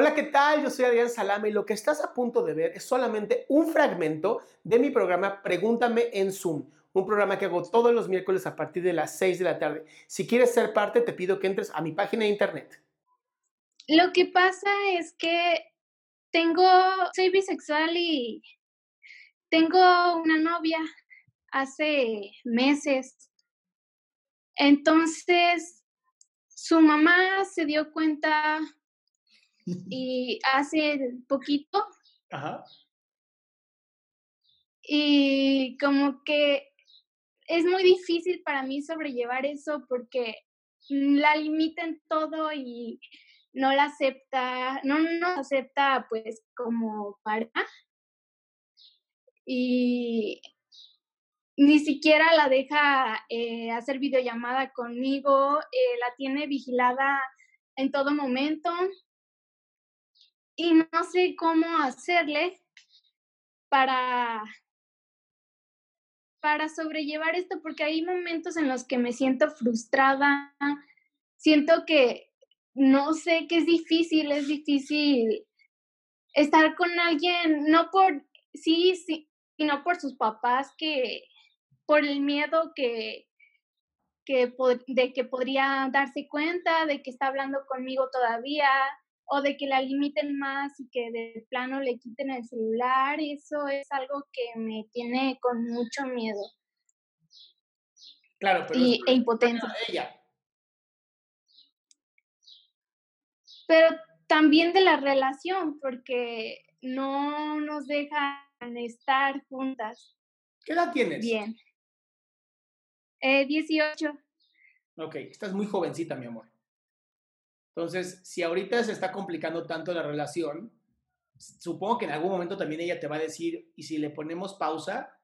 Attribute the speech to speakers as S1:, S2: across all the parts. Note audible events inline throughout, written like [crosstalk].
S1: Hola, ¿qué tal? Yo soy Adrián Salama y lo que estás a punto de ver es solamente un fragmento de mi programa Pregúntame en Zoom, un programa que hago todos los miércoles a partir de las 6 de la tarde. Si quieres ser parte, te pido que entres a mi página de internet.
S2: Lo que pasa es que tengo, soy bisexual y tengo una novia hace meses. Entonces, su mamá se dio cuenta [laughs] y hace poquito. Ajá. Y como que es muy difícil para mí sobrellevar eso porque la limita en todo y no la acepta, no nos acepta pues como pareja. Y ni siquiera la deja eh, hacer videollamada conmigo, eh, la tiene vigilada en todo momento y no sé cómo hacerle para para sobrellevar esto porque hay momentos en los que me siento frustrada, siento que no sé que es difícil, es difícil estar con alguien, no por sí, sí, sino por sus papás que por el miedo que, que de que podría darse cuenta de que está hablando conmigo todavía, o de que la limiten más y que de plano le quiten el celular, eso es algo que me tiene con mucho miedo.
S1: Claro, pero
S2: y, e impotencia. Ella. Pero también de la relación, porque no nos dejan estar juntas.
S1: ¿Qué edad tienes?
S2: Bien. Eh, 18.
S1: Ok, estás muy jovencita, mi amor. Entonces, si ahorita se está complicando tanto la relación, supongo que en algún momento también ella te va a decir, y si le ponemos pausa,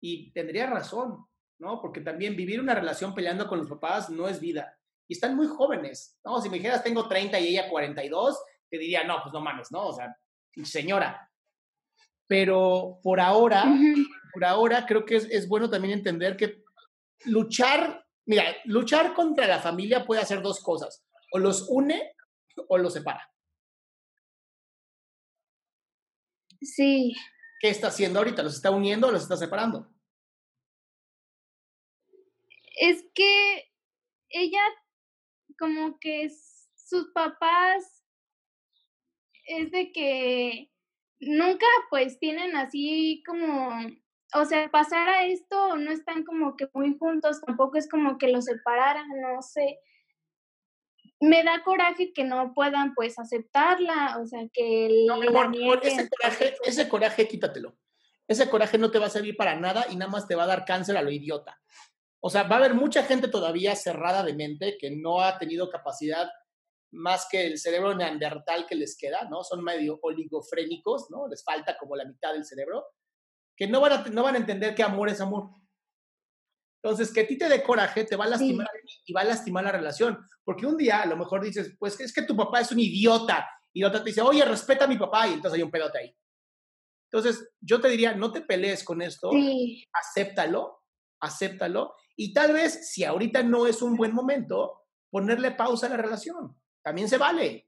S1: y tendría razón, ¿no? Porque también vivir una relación peleando con los papás no es vida. Y están muy jóvenes, ¿no? Si me dijeras tengo 30 y ella 42, te diría, no, pues no mames, ¿no? O sea, señora. Pero por ahora, por ahora creo que es, es bueno también entender que luchar, mira, luchar contra la familia puede hacer dos cosas o los une o los separa.
S2: Sí.
S1: ¿Qué está haciendo ahorita? ¿Los está uniendo o los está separando?
S2: Es que ella, como que sus papás, es de que nunca pues tienen así como, o sea, pasar a esto no están como que muy juntos, tampoco es como que los separaran, no sé me da coraje que no puedan pues aceptarla, o sea, que
S1: no, ese coraje, ese coraje quítatelo. Ese coraje no te va a servir para nada y nada más te va a dar cáncer a lo idiota. O sea, va a haber mucha gente todavía cerrada de mente que no ha tenido capacidad más que el cerebro neandertal que les queda, ¿no? Son medio oligofrénicos, ¿no? Les falta como la mitad del cerebro, que no van a, no van a entender que amor es amor. Entonces, que a ti te dé coraje te va a lastimar y va a lastimar la relación. Porque un día a lo mejor dices, pues es que tu papá es un idiota. Y la otra te dice, oye, respeta a mi papá. Y entonces hay un pedote ahí. Entonces, yo te diría, no te pelees con esto. Acéptalo, acéptalo. Y tal vez, si ahorita no es un buen momento, ponerle pausa a la relación. También se vale.